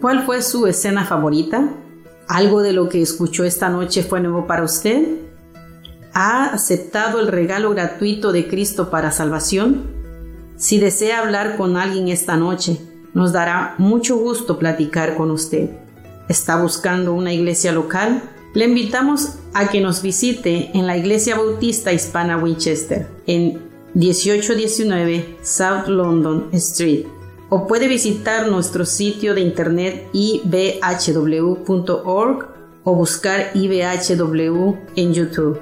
¿Cuál fue su escena favorita? ¿Algo de lo que escuchó esta noche fue nuevo para usted? ¿Ha aceptado el regalo gratuito de Cristo para salvación? Si desea hablar con alguien esta noche, nos dará mucho gusto platicar con usted. ¿Está buscando una iglesia local? Le invitamos a que nos visite en la Iglesia Bautista Hispana Winchester, en 1819 South London Street, o puede visitar nuestro sitio de internet ibhw.org o buscar ibhw en YouTube.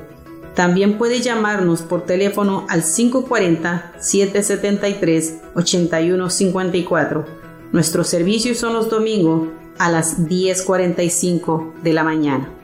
También puede llamarnos por teléfono al 540-773-8154. Nuestros servicios son los domingos a las 10.45 de la mañana.